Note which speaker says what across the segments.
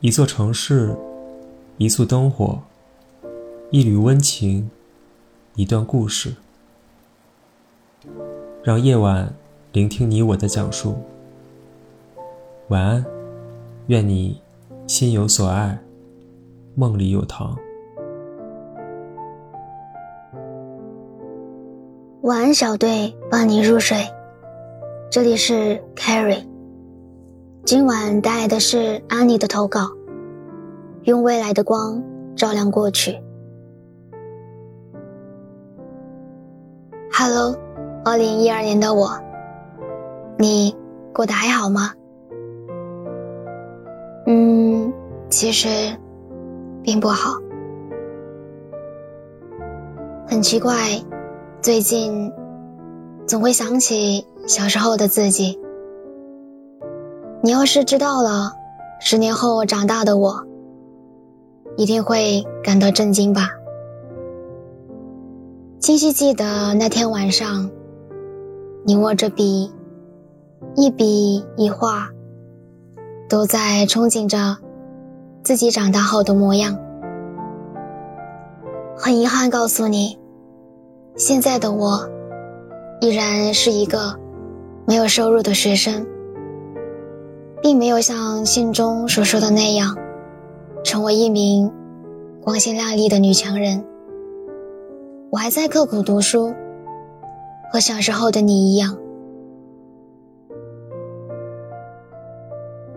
Speaker 1: 一座城市，一簇灯火，一缕温情，一段故事。让夜晚聆听你我的讲述。晚安，愿你心有所爱，梦里有糖。
Speaker 2: 晚安，小队，伴你入睡。这里是 Carrie。今晚带来的是安妮的投稿，用未来的光照亮过去。Hello，二零一二年的我，你过得还好吗？嗯，其实并不好。很奇怪，最近总会想起小时候的自己。你要是知道了，十年后长大的我，一定会感到震惊吧？清晰记得那天晚上，你握着笔，一笔一画，都在憧憬着自己长大后的模样。很遗憾告诉你，现在的我，依然是一个没有收入的学生。并没有像信中所说的那样，成为一名光鲜亮丽的女强人。我还在刻苦读书，和小时候的你一样。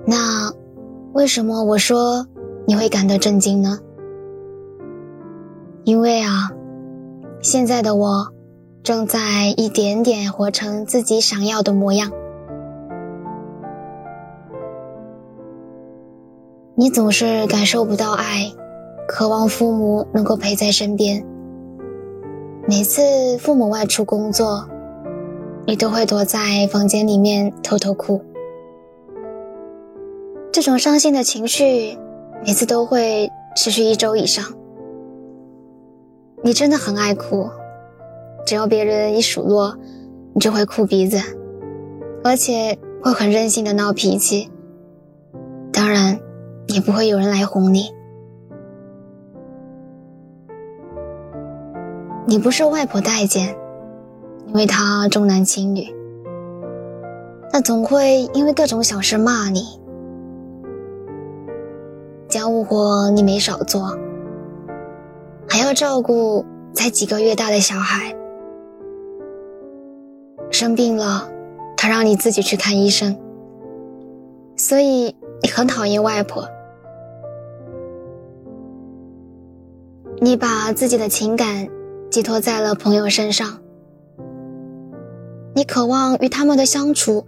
Speaker 2: 那为什么我说你会感到震惊呢？因为啊，现在的我正在一点点活成自己想要的模样。你总是感受不到爱，渴望父母能够陪在身边。每次父母外出工作，你都会躲在房间里面偷偷哭。这种伤心的情绪，每次都会持续一周以上。你真的很爱哭，只要别人一数落，你就会哭鼻子，而且会很任性的闹脾气。当然。也不会有人来哄你。你不受外婆待见，因为她重男轻女。但总会因为各种小事骂你。家务活你没少做，还要照顾才几个月大的小孩。生病了，他让你自己去看医生。所以你很讨厌外婆。你把自己的情感寄托在了朋友身上，你渴望与他们的相处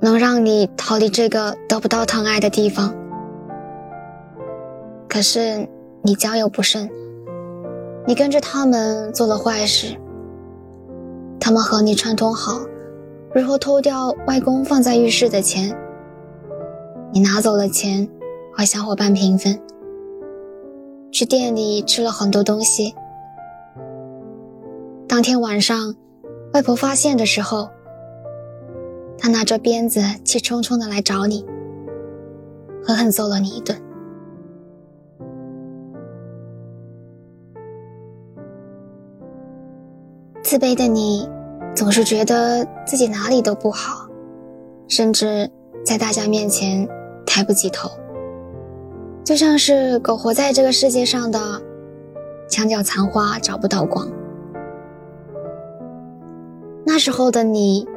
Speaker 2: 能让你逃离这个得不到疼爱的地方。可是你交友不慎，你跟着他们做了坏事。他们和你串通好，如何偷掉外公放在浴室的钱。你拿走了钱，和小伙伴平分。去店里吃了很多东西。当天晚上，外婆发现的时候，她拿着鞭子气冲冲的来找你，狠狠揍了你一顿。自卑的你，总是觉得自己哪里都不好，甚至在大家面前抬不起头。就像是苟活在这个世界上的墙角残花找不到光。那时候的你，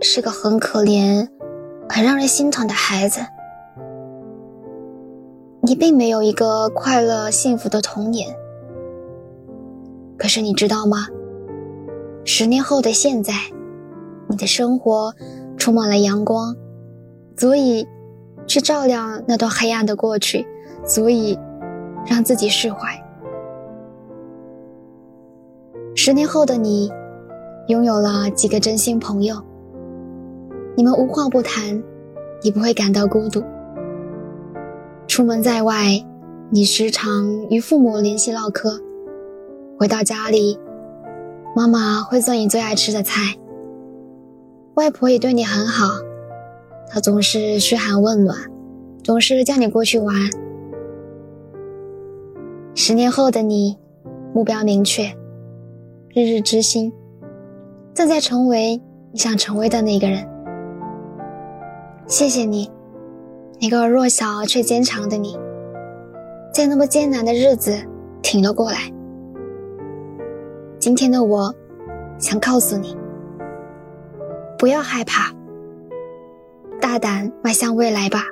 Speaker 2: 是个很可怜、很让人心疼的孩子。你并没有一个快乐幸福的童年。可是你知道吗？十年后的现在，你的生活充满了阳光，足以。去照亮那段黑暗的过去，足以让自己释怀。十年后的你，拥有了几个真心朋友，你们无话不谈，你不会感到孤独。出门在外，你时常与父母联系唠嗑；回到家里，妈妈会做你最爱吃的菜，外婆也对你很好。他总是嘘寒问暖，总是叫你过去玩。十年后的你，目标明确，日日之心，正在成为你想成为的那个人。谢谢你，那个弱小却坚强的你，在那么艰难的日子挺了过来。今天的我，想告诉你，不要害怕，大胆迈向未来吧。